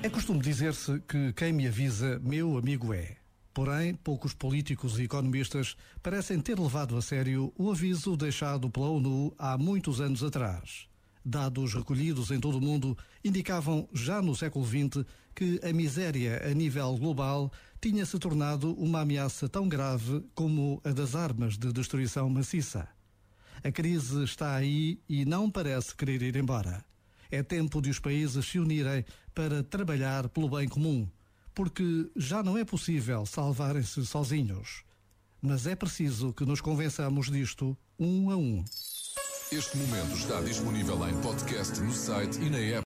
É costume dizer-se que quem me avisa, meu amigo é. Porém, poucos políticos e economistas parecem ter levado a sério o aviso deixado pela ONU há muitos anos atrás. Dados recolhidos em todo o mundo indicavam, já no século XX, que a miséria a nível global tinha se tornado uma ameaça tão grave como a das armas de destruição maciça. A crise está aí e não parece querer ir embora. É tempo de os países se unirem para trabalhar pelo bem comum, porque já não é possível salvarem-se sozinhos. Mas é preciso que nos convençamos disto um a um. Este momento está disponível em podcast no site e na app.